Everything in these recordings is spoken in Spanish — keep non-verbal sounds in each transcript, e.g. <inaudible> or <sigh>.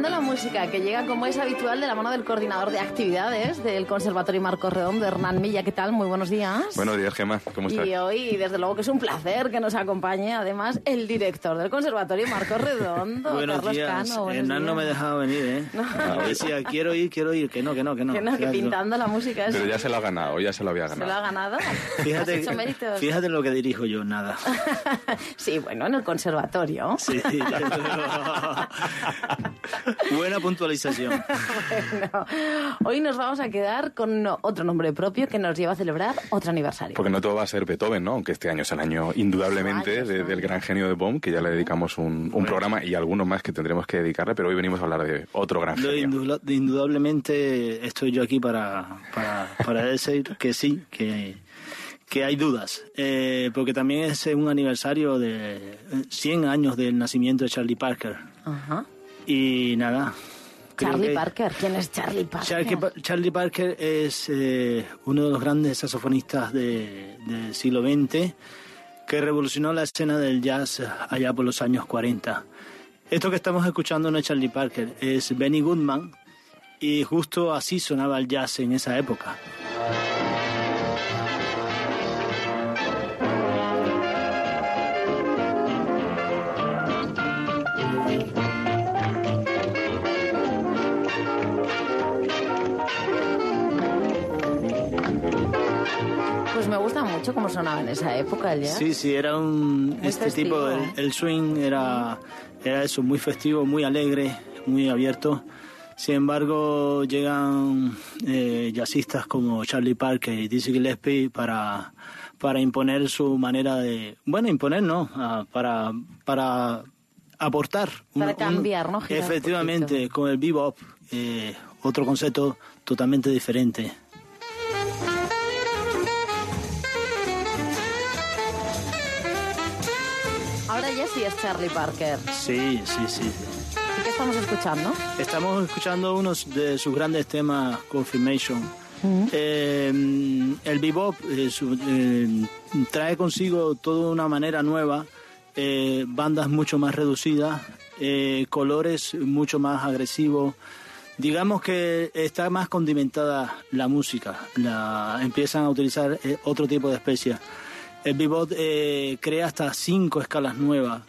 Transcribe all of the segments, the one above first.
La música que llega como es habitual de la mano del coordinador de actividades del Conservatorio Marco Redondo, Hernán Milla. ¿Qué tal? Muy buenos días. Buenos días, Gemma. ¿Cómo estás? Y hoy, desde luego, que es un placer que nos acompañe, además, el director del Conservatorio Marco Redondo, <laughs> buenos Carlos días. Cano. Hernán no me dejaba venir, ¿eh? No. <laughs> Decía, quiero ir, quiero ir. Que no, que no, que no. Que no, que pintando la música es... Pero ya se lo ha ganado, ya se lo había ganado. ¿Se lo ha ganado? Fíjate, ¿Has hecho méritos? fíjate lo que dirijo yo, nada. <laughs> sí, bueno, en el conservatorio. Sí, <laughs> Buena puntualización. bueno, hoy nos vamos a quedar con otro nombre propio que nos lleva a celebrar otro aniversario. Porque no todo va a ser Beethoven, ¿no? Aunque este año es el año indudablemente de- del gran genio de Bohm, que ya le dedicamos un, un programa y algunos más que tendremos que dedicarle, pero hoy venimos a hablar de otro gran Lo genio. indudable- indudablemente estoy yo aquí para, para, para <laughs> decir que sí, que, que hay dudas. Eh, porque también es un aniversario de eh, 100 años del nacimiento de Charlie Parker. Ajá. Y nada. Charlie que- Parker. ¿Quién es Charlie Parker? Charlie, Pa- Charlie Parker es eh, uno de los grandes saxofonistas de- del siglo XX que revolucionó la escena del jazz allá por los años 40. Esto que estamos escuchando no es Charlie Parker, es Benny Goodman y justo así sonaba el jazz en esa época. Me gusta mucho cómo sonaba en esa época el jazz. Sí, sí, era un... Muy este festivo. tipo, el, el swing era, era eso, muy festivo, muy alegre, muy abierto. Sin embargo, llegan eh, jazzistas como Charlie Parker y Dizzy Gillespie para, para imponer su manera de... Bueno, imponer no, ah, para, para aportar. Para cambiar, ¿no? Girar efectivamente, con el bebop, eh, otro concepto totalmente diferente. Sí es Charlie Parker. Sí, sí, sí. sí. ¿Y qué estamos escuchando? Estamos escuchando uno de sus grandes temas, Confirmation. Eh, el bebop eh, su- eh, trae consigo toda una manera nueva, bandas mucho más reducidas, colores mucho más agresivos. Digamos que está más condimentada la música, la, empiezan a utilizar otro tipo de especias. El bebop eh, crea hasta cinco escalas nuevas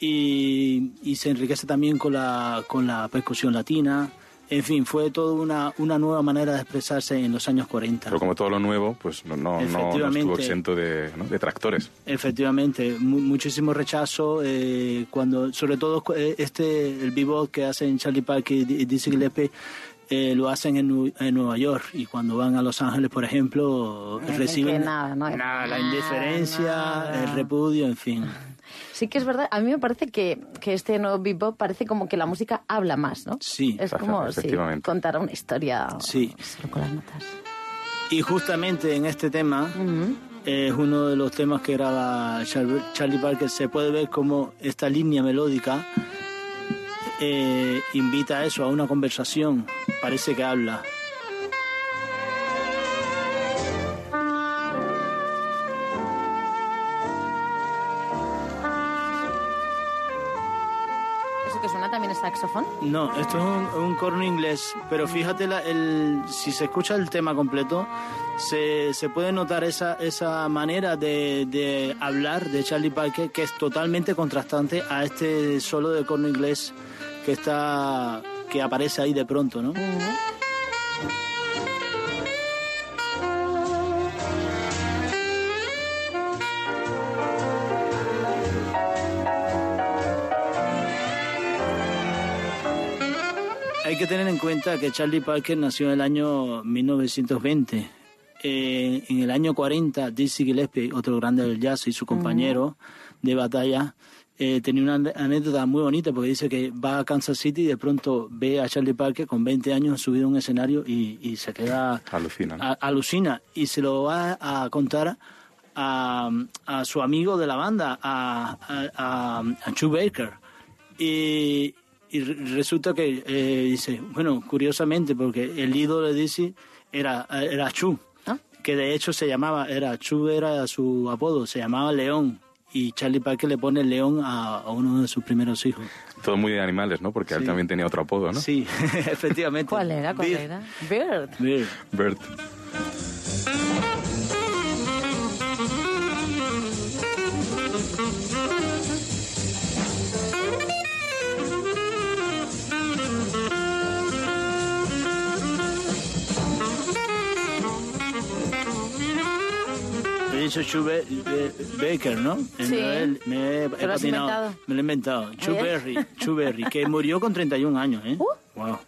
y, y se enriquece también con la, con la percusión latina. En fin, fue toda una, una nueva manera de expresarse en los años 40. Pero como todo lo nuevo, pues no, no, no- no estuvo exento de, ¿no? de tractores. Efectivamente, mu- muchísimo rechazo, eh, cuando, sobre todo eh, este, el bebop que hacen Charlie Parker y Di- Dizzy Gillespie, eh, lo hacen en, en Nueva York y cuando van a Los Ángeles, por ejemplo, Eh, reciben nada, no hay nada, la indiferencia, nada. el repudio, en fin. <laughs> Sí que es verdad. A mí me parece que, que este nuevo bebop parece como que la música habla más, ¿no? Sí, Es como si efectivamente. contara una historia Sí. solo con las notas. Y justamente en este tema es uno de los temas que graba Char- Charlie Parker. Se puede ver como esta línea melódica eh, invita a eso, a una conversación. Parece que habla. ¿Eso que suena también es saxofón? No, esto es un, un corno inglés, pero fíjate, la- el, si se escucha el tema completo, se, se puede notar esa, esa manera de, de hablar de Charlie Parker que es totalmente contrastante a este solo de corno inglés que está que aparece ahí de pronto, ¿no? hay hay que tener en cuenta que Charlie Parker nació en el año 1920. Eh, en el año 40, Dizzy Gillespie, otro grande del jazz y su compañero de batalla, eh, tenía una anécdota muy bonita porque dice que va a Kansas City y de pronto ve a Charlie Parker con 20 años subido a un escenario y, se queda... Alucina. alucina. Y se lo va a contar a, su amigo de la banda, a, a, a Chu Baker. Y, resulta que eh, dice, bueno, curiosamente, porque el ídolo de Dizzy era, era Chu, ¿Ah? que de hecho se llamaba, era Chu era su apodo, se llamaba León. Y Charlie Parker le pone León a, uno de sus primeros hijos. Todo muy de animales, ¿no? Porque él también tenía otro apodo, ¿no? Sí, <laughs> efectivamente. ¿Cuál era? ¿Cuál era? Bird. Bird. Bird. Dicho Chube Baker, ¿no? Sí. Me, he, ¿Te lo has inventado? Me lo he inventado. Chuberry, Chuberry, que murió con 31 años, ¿eh? Uh, wow.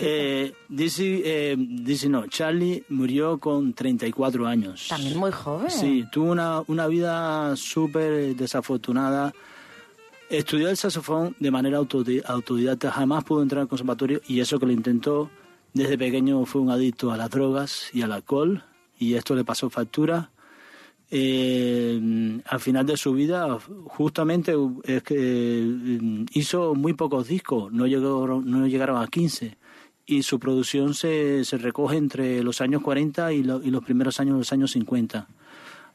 Eh, dice, eh, dice, no, Charlie murió con 34 años. También muy joven. Sí, tuvo una, una vida súper desafortunada. Estudió el saxofón de manera autodidacta, jamás pudo entrar al conservatorio y eso que lo intentó, desde pequeño fue un adicto a las drogas y al alcohol y esto le pasó factura eh, al final de su vida justamente eh, hizo muy pocos discos, no, llegó, no llegaron a 15 y su producción se, se recoge entre los años 40 y, y, los primeros años de los años 50.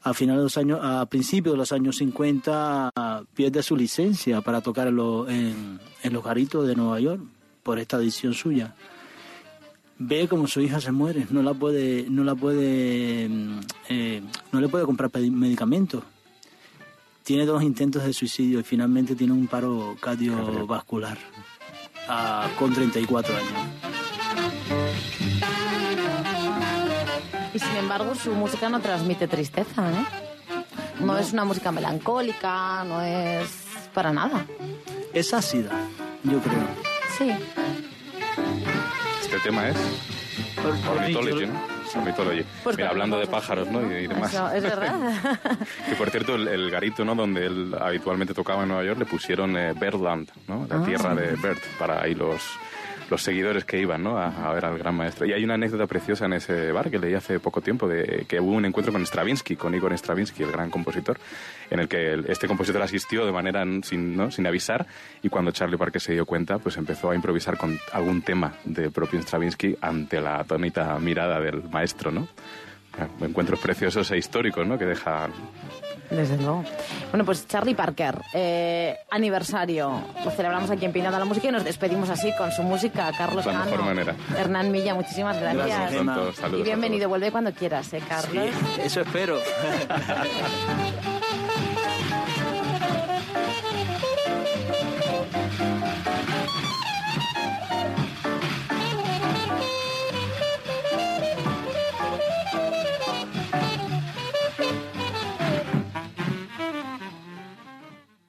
A final de los años, a principios de los años 50 pierde su licencia para tocar en, en los garitos de Nueva York por esta edición suya ve como su hija se muere, no la puede, no la puede, mm, eh, no le puede comprar medicamentos. Tiene dos intentos de suicidio y finalmente tiene un paro cardiovascular con 34 años. Y sin embargo su música no transmite tristeza, ¿eh? No, es una música melancólica, no es para nada. Es ácida, yo creo. Sí. Este tema es Ornithology, ¿no? Ornithology. Pues Mira, hablando de pájaros, ¿no? Y, demás. es verdad. <laughs> y por cierto, el, garito, ¿no? Donde él habitualmente tocaba en Nueva York, le pusieron eh, Birdland, ¿no? La ah. tierra de Bird, para ahí los los seguidores que iban ¿no? a, ver al gran maestro. Y hay una anécdota preciosa en ese bar que leí hace poco tiempo, de que hubo un encuentro con Stravinsky, con Igor Stravinsky, el gran compositor, en el que este compositor asistió de manera sin, ¿no? sin avisar y cuando Charlie Parker se dio cuenta, pues empezó a improvisar con algún tema de propio Stravinsky ante la atónita mirada del maestro, ¿no? Encuentros preciosos e históricos, ¿no? Que deja desde luego. Bueno, pues Charlie Parker, eh, aniversario. Lo celebramos aquí en Pinada la Música y nos despedimos así con su música. Carlos La mejor manera. Hernán Milla, muchísimas gracias. y bienvenido, vuelve cuando quieras, ¿eh, Carlos? eso espero. <laughs>